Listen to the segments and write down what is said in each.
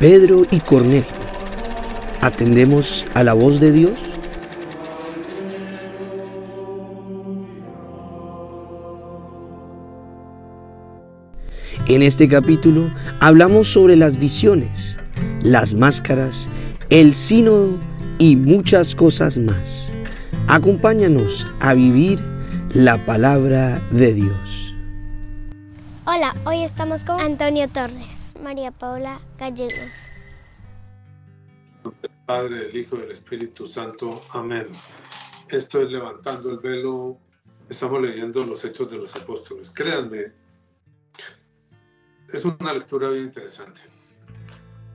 Pedro y Cornelio. ¿Atendemos a la voz de Dios? En este capítulo hablamos sobre las visiones, las máscaras, el sínodo y muchas cosas más. Acompáñanos a vivir la palabra de Dios. Hola, hoy estamos con Antonio Torres. María Paula Gallegos. El Padre, el Hijo y el Espíritu Santo. Amén. Esto es Levantando el Velo. Estamos leyendo los Hechos de los Apóstoles. Créanme, es una lectura bien interesante.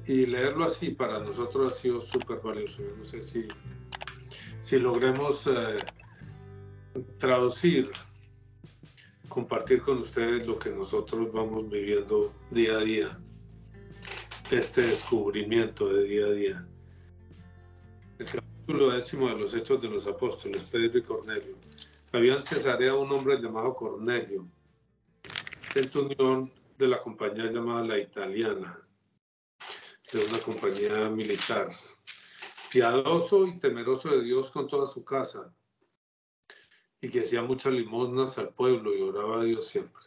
Y leerlo así para nosotros ha sido súper valioso. Yo no sé si, si logremos eh, traducir, compartir con ustedes lo que nosotros vamos viviendo día a día este descubrimiento de día a día. El capítulo décimo de los Hechos de los Apóstoles, Pedro y Cornelio. Había en Cesarea un hombre llamado Cornelio, el unión de la compañía llamada La Italiana, de una compañía militar, piadoso y temeroso de Dios con toda su casa, y que hacía muchas limosnas al pueblo y oraba a Dios siempre.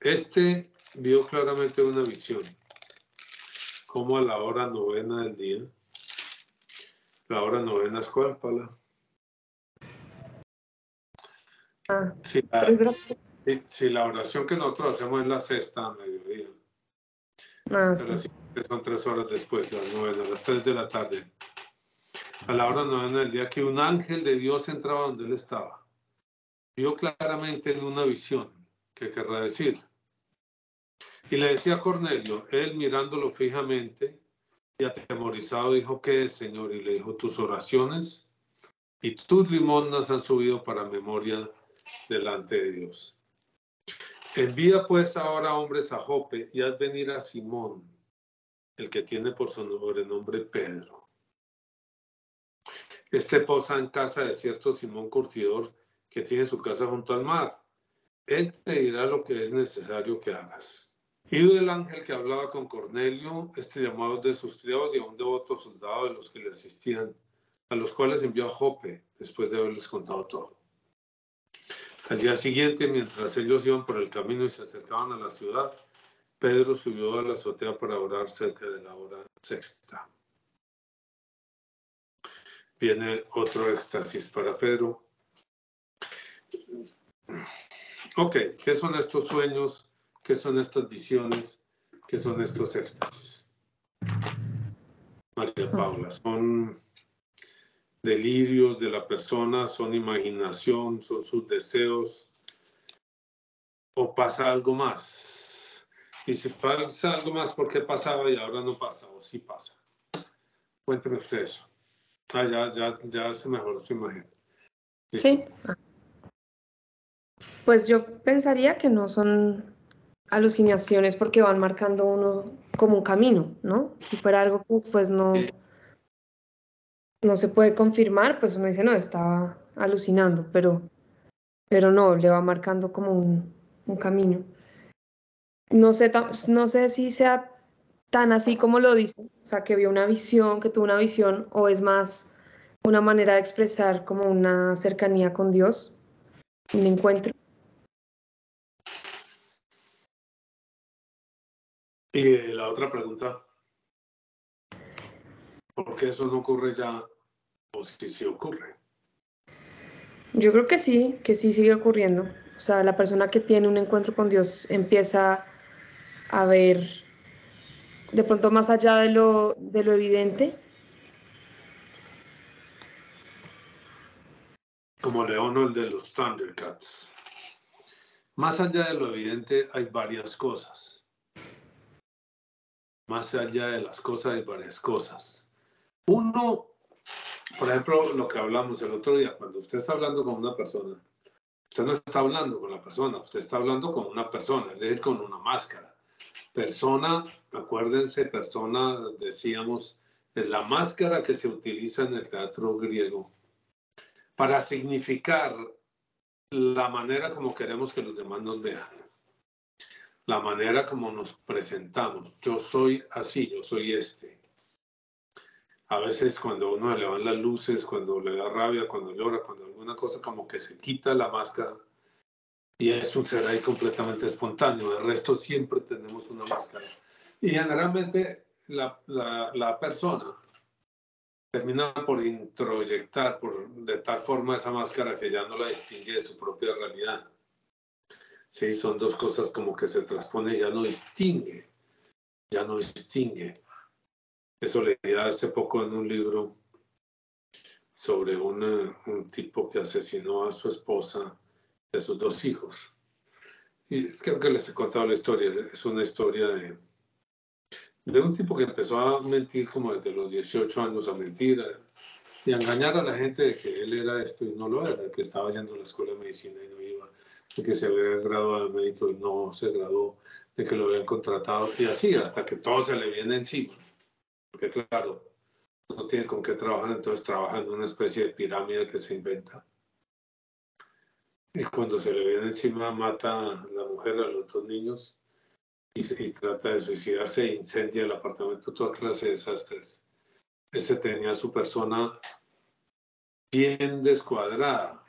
Este vio claramente una visión como a la hora novena del día. La hora novena es cuál, Paula? Ah, si, la, oración que nosotros hacemos es la sexta a mediodía. Ah, Pero sí. son tres horas después, la novena, las tres de la tarde. A la hora novena del día que un ángel de Dios entraba donde él estaba. Vio claramente en una visión, que querrá decir, y le decía a Cornelio, él mirándolo fijamente y atemorizado dijo, ¿qué es, Señor? Y le dijo, tus oraciones y tus limonas han subido para memoria delante de Dios. Envía pues ahora hombres a Jope y haz venir a Simón, el que tiene por su nombre nombre Pedro. Este posa en casa de cierto Simón Curtidor que tiene su casa junto al mar. Él te dirá lo que es necesario que hagas. Ido el ángel que hablaba con Cornelio, este llamado de sus criados y a un devoto soldado de los que le asistían, a los cuales envió a Jope después de haberles contado todo. Al día siguiente, mientras ellos iban por el camino y se acercaban a la ciudad, Pedro subió a la azotea para orar cerca de la hora sexta. Viene otro éxtasis para Pedro. Ok, ¿qué son estos sueños? ¿Qué son estas visiones? ¿Qué son estos éxtasis? María Paula, son delirios de la persona, son imaginación, son sus deseos, o pasa algo más. Y si pasa algo más, ¿por qué pasaba y ahora no pasa? ¿O sí pasa? Cuénteme usted eso. Ah, ya, ya, ya se mejoró su imagen. Sí. Pues yo pensaría que no son alucinaciones porque van marcando uno como un camino, ¿no? Si fuera algo que después no, no se puede confirmar, pues uno dice, no, estaba alucinando, pero, pero no, le va marcando como un, un camino. No sé, no sé si sea tan así como lo dice, o sea, que vio una visión, que tuvo una visión, o es más una manera de expresar como una cercanía con Dios, un encuentro. Y la otra pregunta, ¿por qué eso no ocurre ya o si sí ocurre? Yo creo que sí, que sí sigue ocurriendo. O sea, la persona que tiene un encuentro con Dios empieza a ver de pronto más allá de lo, de lo evidente. Como León el de los Thundercats. Más allá de lo evidente hay varias cosas más allá de las cosas hay varias cosas. Uno, por ejemplo, lo que hablamos el otro día, cuando usted está hablando con una persona, usted no está hablando con la persona, usted está hablando con una persona, es decir, con una máscara. Persona, acuérdense, persona, decíamos, es la máscara que se utiliza en el teatro griego para significar la manera como queremos que los demás nos vean. La manera como nos presentamos. Yo soy así, yo soy este. A veces cuando uno le van las luces, cuando le da rabia, cuando llora, cuando alguna cosa como que se quita la máscara y es un ser ahí completamente espontáneo. El resto siempre tenemos una máscara. Y generalmente la, la persona termina por introyectar por, de tal forma esa máscara que ya no la distingue de su propia realidad. Sí, son dos cosas como que se transpone, ya no distingue, ya no distingue. Eso leí hace poco en un libro sobre un tipo que asesinó a su esposa y a sus dos hijos. Y creo que les he contado la historia, es una historia de, de un tipo que empezó a mentir como desde los 18 años, a mentir y a engañar a la gente de que él era esto y no lo era, que estaba yendo a la escuela de medicina y no que se había graduado de médico y no se graduó, de que lo habían contratado y así, hasta que todo se le viene encima. Porque claro, no tiene con qué trabajar, entonces trabaja en una especie de pirámide que se inventa. Y cuando se le viene encima, mata a la mujer, a los dos niños y, y trata de suicidarse e incendia el apartamento, toda clase de desastres. Ese tenía su persona bien descuadrada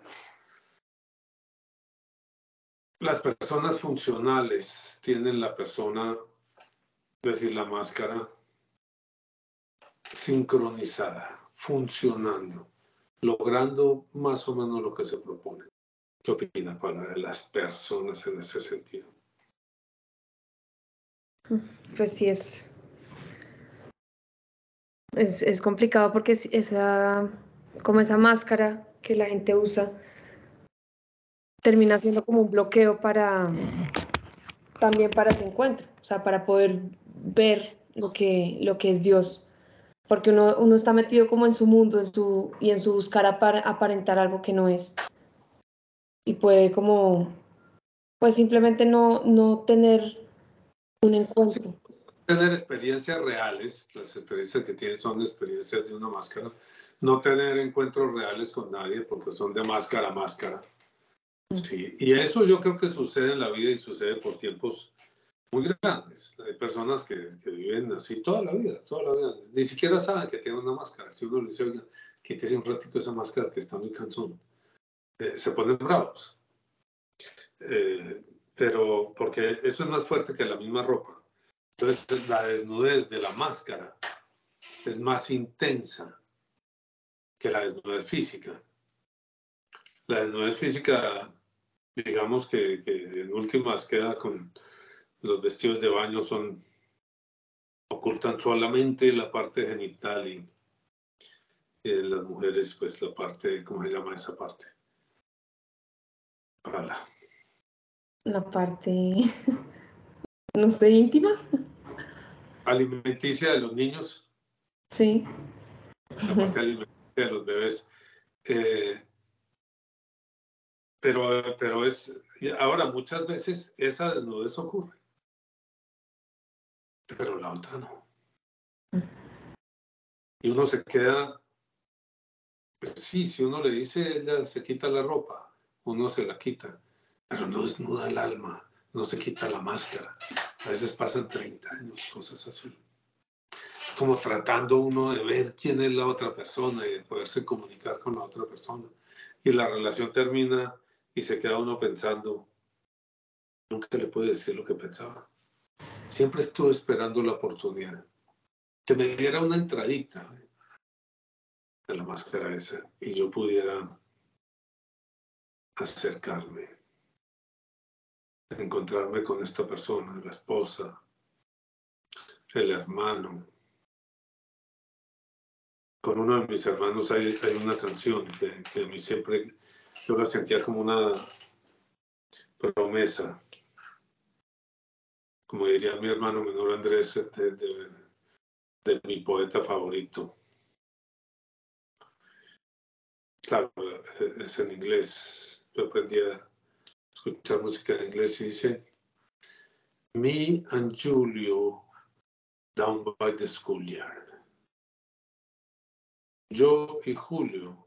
las personas funcionales tienen la persona, es decir, la máscara sincronizada, funcionando, logrando más o menos lo que se propone. ¿Qué opina para las personas en ese sentido? Pues sí es, es, es complicado porque esa, como esa máscara que la gente usa, termina siendo como un bloqueo para también para ese encuentro, o sea, para poder ver lo que, lo que es Dios, porque uno, uno está metido como en su mundo en su, y en su buscar aparentar algo que no es. Y puede como, pues simplemente no, no tener un encuentro. tener experiencias reales, las experiencias que tiene son experiencias de una máscara, no tener encuentros reales con nadie porque son de máscara a máscara Sí, y eso yo creo que sucede en la vida y sucede por tiempos muy grandes. Hay personas que, viven así toda la vida, toda la vida. Ni siquiera saben que tienen una máscara. Si uno le dice, oiga, quítese un ratito esa máscara que está muy cansón, eh, se ponen bravos. Eh, pero porque eso es más fuerte que la misma ropa. Entonces la desnudez de la máscara es más intensa que la desnudez física. La desnudez física digamos que, en últimas queda con los vestidos de baño son ocultan solamente la parte genital y las mujeres pues la parte, ¿cómo se llama esa parte? Para la parte, no sé, íntima. Alimenticia de los niños. Sí. La parte alimenticia de los bebés. Eh, pero, pero es, ahora muchas veces esa desnudez ocurre, pero la otra no. Y uno se queda, pues sí, si uno le dice, ella se quita la ropa, uno se la quita, pero no desnuda el alma, no se quita la máscara. A veces pasan 30 años, cosas así. Como tratando uno de ver quién es la otra persona y de poderse comunicar con la otra persona. Y la relación termina y se queda uno pensando, nunca le puede decir lo que pensaba. Siempre estuve esperando la oportunidad, que me diera una entradita de la máscara esa y yo pudiera acercarme, encontrarme con esta persona, la esposa, el hermano. Con uno de mis hermanos hay, hay una canción que, que a mí siempre yo la sentía como una promesa, como diría mi hermano menor Andrés, de, mi poeta favorito. Claro, es en inglés. Yo aprendí a escuchar música en inglés y dice, Me and Julio down by the schoolyard. Yo y Julio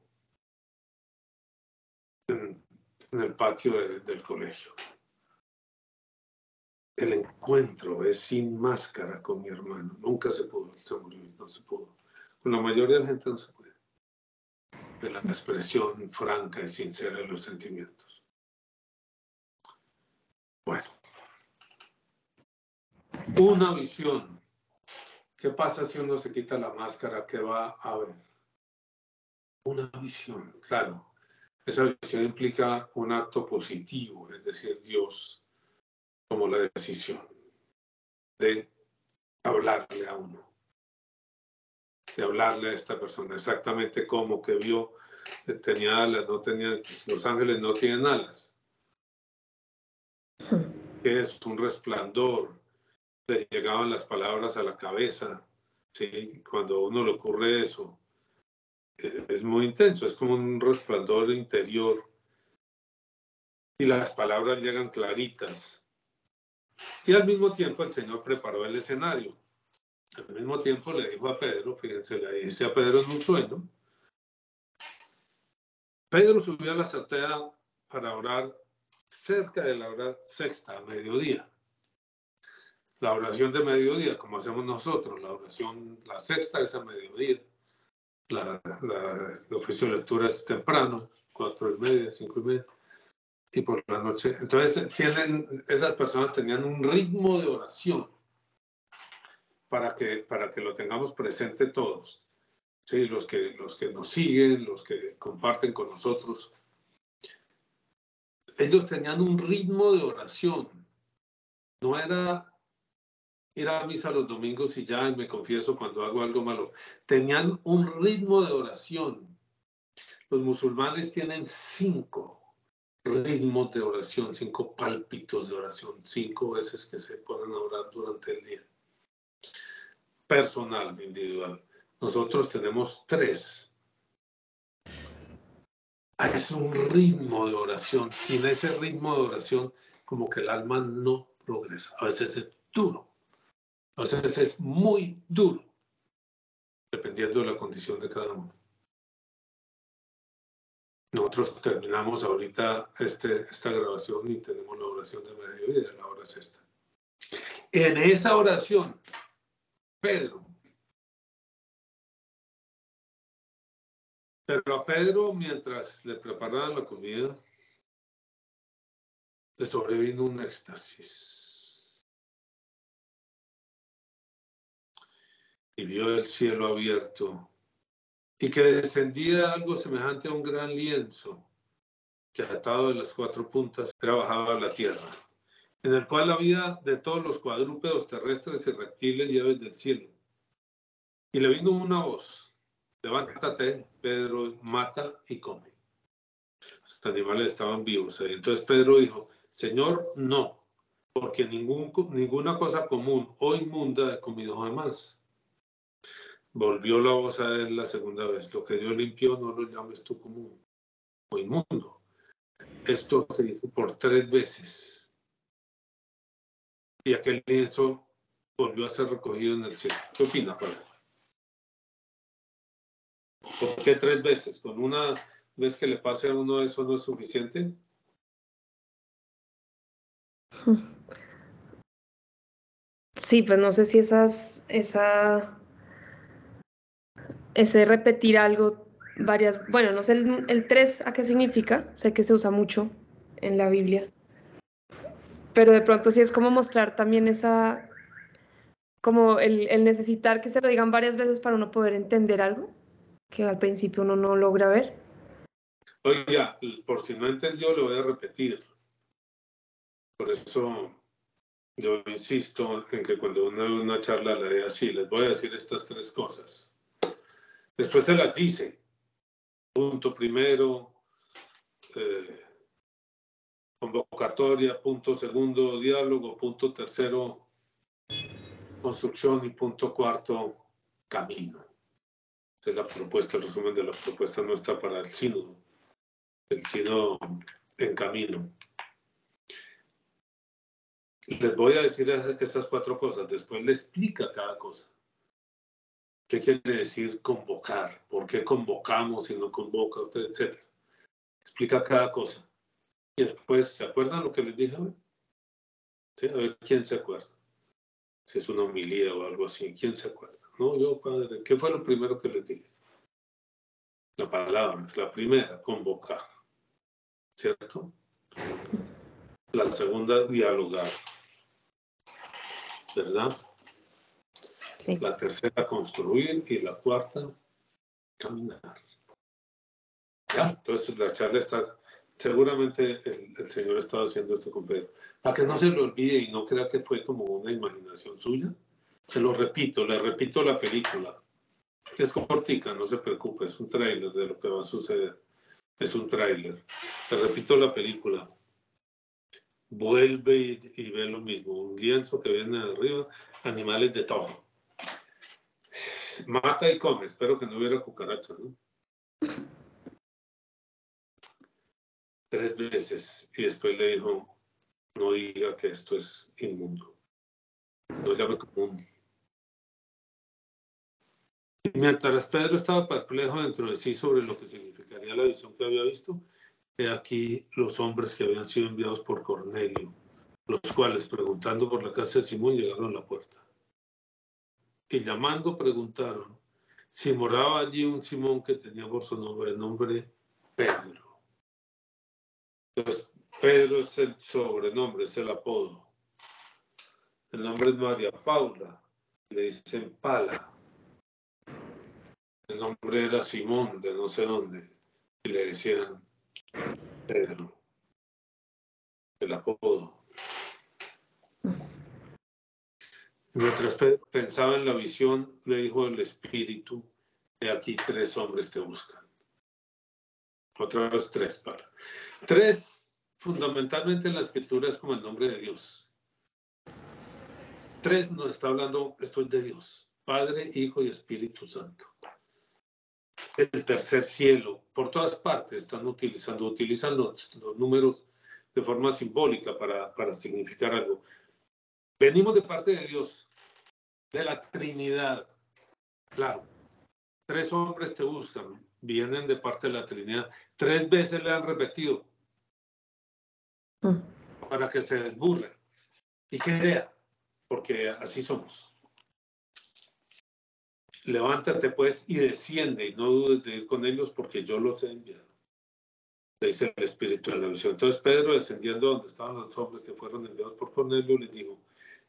en, el patio del colegio. el encuentro es sin máscara con mi hermano. Nunca se pudo, no se pudo. Con la mayoría de la gente no se puede. De la expresión franca y sincera de los sentimientos. Bueno. Una visión. ¿Qué pasa si uno se quita la máscara? ¿Qué va a ver? Una visión, claro. Esa visión implica un acto positivo, es decir, Dios tomó la decisión de hablarle a uno, de hablarle a esta persona, exactamente como que vio, eh, tenía alas, no tenía, pues, los ángeles no tienen alas. Que es un resplandor, le llegaban las palabras a la cabeza, ¿sí? cuando a uno le ocurre eso, es muy intenso, es como un resplandor interior y las palabras llegan claritas. Y al mismo tiempo el Señor preparó el escenario. Al mismo tiempo le dijo a Pedro, fíjense, le dice a Pedro en un sueño, Pedro subió a la azotea para orar cerca de la hora sexta, a mediodía. La oración de mediodía, como hacemos nosotros, la oración, la sexta es a mediodía la, la, oficio de lectura es temprano, cuatro y media, cinco y media, y por la noche. Entonces, tienen, esas personas tenían un ritmo de oración para que, para que lo tengamos presente todos. Sí, los que, los que nos siguen, los que comparten con nosotros. Ellos tenían un ritmo de oración. No era ir a misa los domingos y ya me confieso cuando hago algo malo. Tenían un ritmo de oración. Los musulmanes tienen cinco ritmos de oración, cinco pálpitos de oración, cinco veces que se pueden orar durante el día. Personal, individual. Nosotros tenemos tres. Es un ritmo de oración. Sin ese ritmo de oración, como que el alma no progresa. A veces es duro. Entonces es muy duro, dependiendo de la condición de cada uno. Nosotros terminamos ahorita este, esta grabación y tenemos la oración de mediodía, la hora sexta. En esa oración, Pedro, pero a Pedro, mientras le preparaban la comida, le sobrevino un éxtasis. Y vio el cielo abierto y que descendía algo semejante a un gran lienzo que atado de las cuatro puntas era bajado a la tierra, en el cual había de todos los cuadrúpedos terrestres y reptiles y aves del cielo. Y le vino una voz, levántate, Pedro, mata y come. Los animales estaban vivos. Entonces Pedro dijo, Señor, no, porque ninguna cosa común o inmunda he comido jamás Volvió la voz a él la segunda vez. Lo que Dios limpió no lo llames tú común o inmundo. Esto se hizo por tres veces. Y aquel lienzo volvió a ser recogido en el cielo. ¿Qué opina, Juan? ¿Por qué tres veces? ¿Con una vez que le pase a uno eso no es suficiente? Sí, pues no sé si esas, esa ese repetir algo varias, bueno, no sé el, tres a qué significa, sé que se usa mucho en la Biblia, pero de pronto sí es como mostrar también esa, como el, el necesitar que se lo digan varias veces para uno poder entender algo que al principio uno no logra ver. Oiga, por si no entendió, lo voy a repetir. Por eso yo insisto en que cuando uno una charla la dé así, les voy a decir estas tres cosas. Después se las dice. Punto primero, eh, convocatoria, punto segundo, diálogo, punto tercero, construcción y punto cuarto, camino. Esa es la propuesta, el resumen de la propuesta no está para el sínodo, el sínodo en camino. Les voy a decir esas cuatro cosas, después le explica cada cosa. ¿Qué quiere decir convocar? ¿Por qué convocamos y no convoca etcétera? Explica cada cosa. Y después, ¿se acuerdan lo que les dije? A ver quién se acuerda. Si es una homilía o algo así, ¿quién se acuerda? No, yo, padre, ¿qué fue lo primero que le dije? La palabra, la primera, convocar. ¿Cierto? La segunda, dialogar. ¿Verdad? Sí. La tercera, construir. Y la cuarta, caminar. Ya, entonces la charla está, seguramente el, Señor estaba haciendo esto con Pedro. Para que no se lo olvide y no crea que fue como una imaginación suya, se lo repito, le repito la película. Es cortica, no se preocupe, es un tráiler de lo que va a suceder. Es un tráiler. Le repito la película. Vuelve y, y, ve lo mismo. Un lienzo que viene de arriba, animales de todo. Mata y come. Espero que no hubiera cucarachas, ¿no? Tres veces. Y después le dijo, no diga que esto es inmundo. No llame común. Mientras Pedro estaba perplejo dentro de sí sobre lo que significaría la visión que había visto, he aquí los hombres que habían sido enviados por Cornelio, los cuales, preguntando por la casa de Simón, llegaron a la puerta. Y llamando, preguntaron si moraba allí un Simón que tenía por su nombre nombre Pedro. Entonces, Pedro es el sobrenombre, es el apodo. El nombre es María Paula, le dicen Pala. El nombre era Simón, de no sé dónde, y le decían Pedro, el apodo. Mientras pensaba en la visión, le dijo el Espíritu, de aquí tres hombres te buscan. Otra vez tres para. Tres, fundamentalmente en la escritura es como el nombre de Dios. Tres nos está hablando, esto es de Dios, Padre, Hijo y Espíritu Santo el tercer cielo. Por todas partes están utilizando, utilizan los, números de forma simbólica para, para significar algo. Venimos de parte de Dios, de la Trinidad. Claro, tres hombres te buscan, vienen de parte de la Trinidad. Tres veces le han repetido mm. para que se desburre y crea, porque así somos levántate pues y desciende y no dudes de ir con ellos porque yo los he enviado. Le dice el Espíritu de la visión. Entonces Pedro, descendiendo donde estaban los hombres que fueron enviados por Cornelio, les dijo,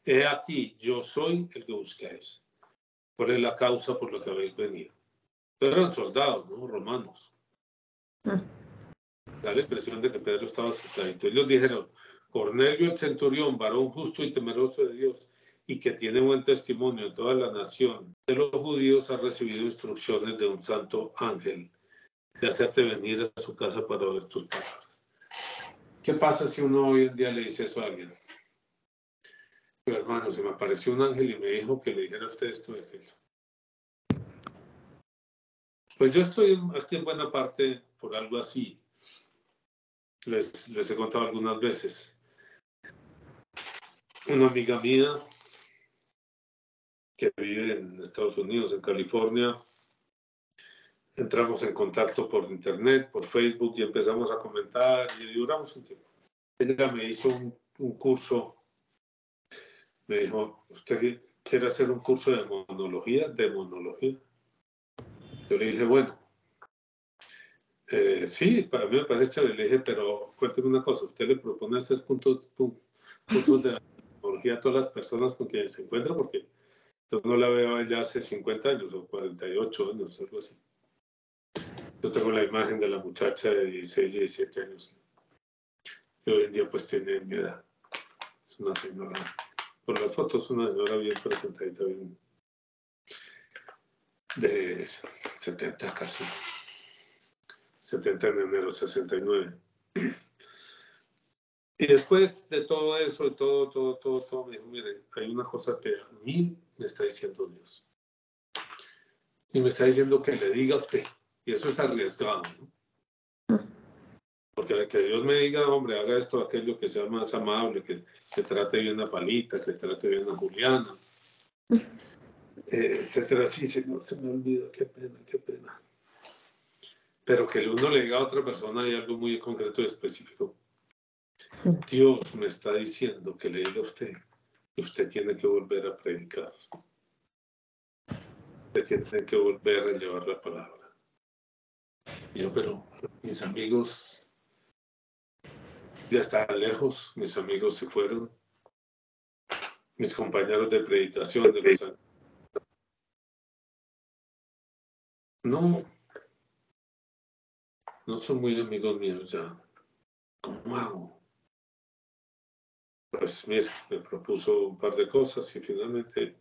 he aquí, yo soy el que buscáis. ¿Cuál es la causa por la que habéis venido? Pero eran soldados, ¿no? Romanos. Ah. Da la expresión de que Pedro estaba asustado. Ellos dijeron, Cornelio el centurión, varón justo y temeroso de Dios, y que tiene buen testimonio en toda la nación de los judíos, ha recibido instrucciones de un santo ángel de hacerte venir a su casa para oír tus palabras. ¿Qué pasa si uno hoy en día le dice eso a alguien? Pero hermano, se me apareció un ángel y me dijo que le dijera a usted esto de aquello. Pues yo estoy aquí en buena parte por algo así. Les, les he contado algunas veces. Una amiga mía que vive en Estados Unidos, en California. Entramos en contacto por internet, por Facebook y empezamos a comentar y duramos un tiempo. Ella me hizo un, curso, me dijo, ¿usted quiere hacer un curso de monología? De monología. Yo le dije, bueno, eh, sí, para mí me parece. Le dije, pero cuénteme una cosa, ¿usted le propone hacer cursos, cursos de monología a todas las personas con quienes se encuentra? Porque yo no la veo ya hace 50 años o 48 años, algo así. Yo tengo la imagen de la muchacha de 16, 17 años. Que hoy en día pues tiene mi edad. Es una señora, por las fotos, una señora bien presentadita, bien de 70 casi. 70 en enero, 69. Y después de todo eso, de todo, todo, todo, todo, me dijo, mire, hay una cosa que a mí me está diciendo Dios. Y me está diciendo que le diga a usted. Y eso es arriesgado, ¿no? Porque que Dios me diga, hombre, haga esto, aquello que sea más amable, que, que trate bien a Palita, que trate bien a Juliana, eh, etcétera. Sí, Señor, se me olvida, qué pena, qué pena. Pero que uno le diga a otra persona hay algo muy concreto y específico Dios me está diciendo que le diga a usted que usted tiene que volver a predicar. Usted tiene que volver a llevar la palabra. yo, pero mis amigos ya están lejos, mis amigos se fueron, mis compañeros de predicación de los No, no son muy amigos míos ya. ¿Cómo hago? Pues mire, me propuso un par de cosas y finalmente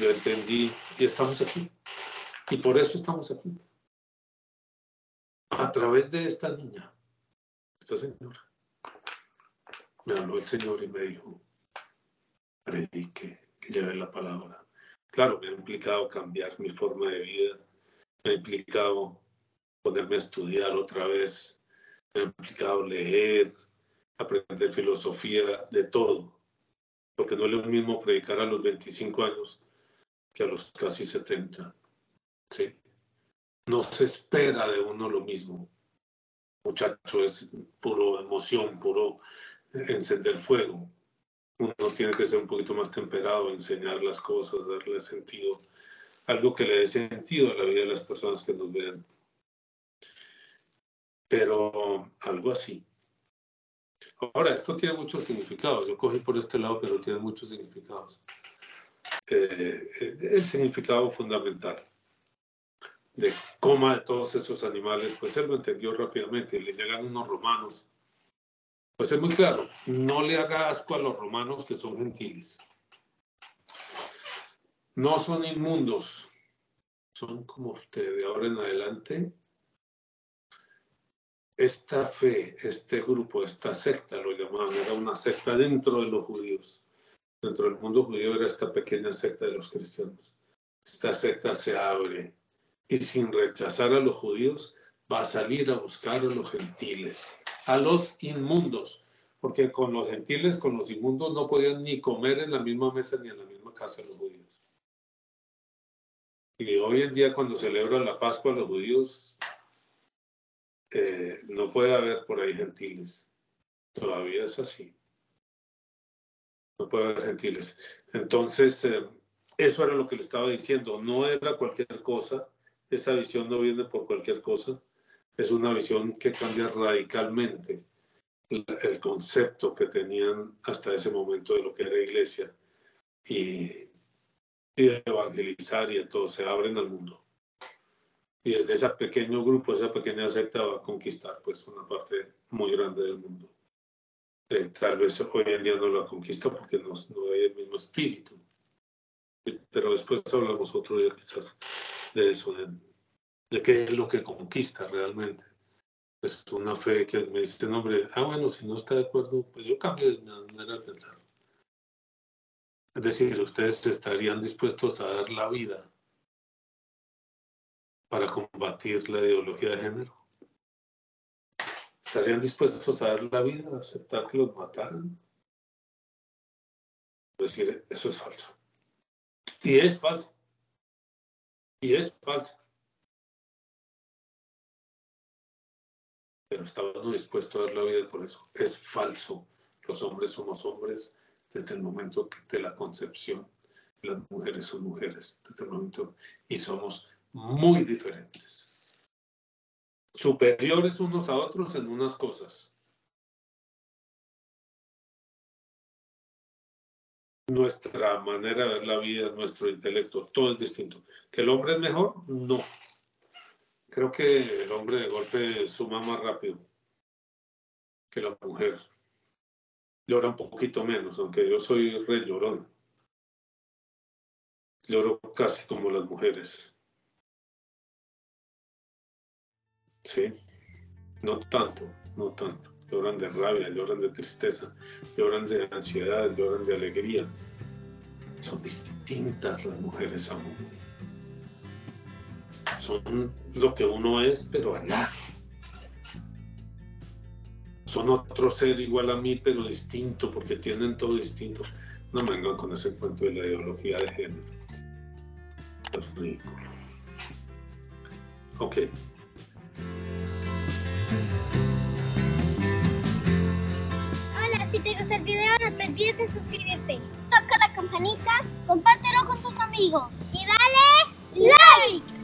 lo entendí y estamos aquí. Y por eso estamos aquí. A través de esta niña, esta señora, me habló el Señor y me dijo, predique, lleve la palabra. Claro, me ha implicado cambiar mi forma de vida, me ha implicado ponerme a estudiar otra vez, me ha implicado leer, aprender filosofía, de todo, porque no es lo mismo predicar a los 25 años que a los casi 70. ¿sí? No se espera de uno lo mismo. Muchacho, es puro emoción, puro encender fuego. Uno tiene que ser un poquito más temperado, enseñar las cosas, darle sentido, algo que le dé sentido a la vida de las personas que nos vean. Pero algo así. Ahora, esto tiene muchos significados. Yo cogí por este lado, pero tiene muchos significados. Eh, el significado fundamental de coma de todos esos animales, pues él lo entendió rápidamente le llegan unos romanos. Pues es muy claro, no le haga asco a los romanos que son gentiles. No son inmundos, son como usted de ahora en adelante. Esta fe, este grupo, esta secta, lo llamaban, era una secta dentro de los judíos dentro del mundo judío era esta pequeña secta de los cristianos. Esta secta se abre y sin rechazar a los judíos va a salir a buscar a los gentiles, a los inmundos, porque con los gentiles, con los inmundos no podían ni comer en la misma mesa ni en la misma casa los judíos. Y hoy en día cuando celebran la Pascua los judíos, eh, no puede haber por ahí gentiles. Todavía es así no puede haber gentiles. Entonces, eh, eso era lo que le estaba diciendo, no era cualquier cosa, esa visión no viene por cualquier cosa, es una visión que cambia radicalmente el, concepto que tenían hasta ese momento de lo que era iglesia y, y de evangelizar y entonces se abren al mundo. Y desde ese pequeño grupo, esa pequeña secta va a conquistar pues una parte muy grande del mundo. Eh, tal vez hoy en día no la conquista porque no, no hay el mismo espíritu. Pero después hablamos otro día quizás de eso, de, qué es lo que conquista realmente. Es una fe que me dice, hombre, ah, bueno, si no está de acuerdo, pues yo cambio de manera de pensar. Es decir, ustedes estarían dispuestos a dar la vida para combatir la ideología de género estarían dispuestos a dar la vida, a aceptar que los mataran. Decir, eso es falso. Y es falso. Y es falso. Pero estaban dispuestos a dar la vida por eso. Es falso. Los hombres somos hombres desde el momento de la concepción. Las mujeres son mujeres desde el momento. Y somos muy diferentes superiores unos a otros en unas cosas. Nuestra manera de ver la vida, nuestro intelecto, todo es distinto. ¿Que el hombre es mejor? No. Creo que el hombre de golpe suma más rápido que la mujer. Llora un poquito menos, aunque yo soy re llorón. Lloro casi como las mujeres. Sí, no tanto, no tanto. Lloran de rabia, lloran de tristeza, lloran de ansiedad, lloran de alegría. Son distintas las mujeres aún. Son lo que uno es, pero allá. Son otro ser igual a mí, pero distinto, porque tienen todo distinto. No me vengan con ese cuento de la ideología de género. Es ridículo. Ok. Si te gustó el video, no te olvides de suscribirte. Toca la campanita, compártelo con tus amigos y dale like.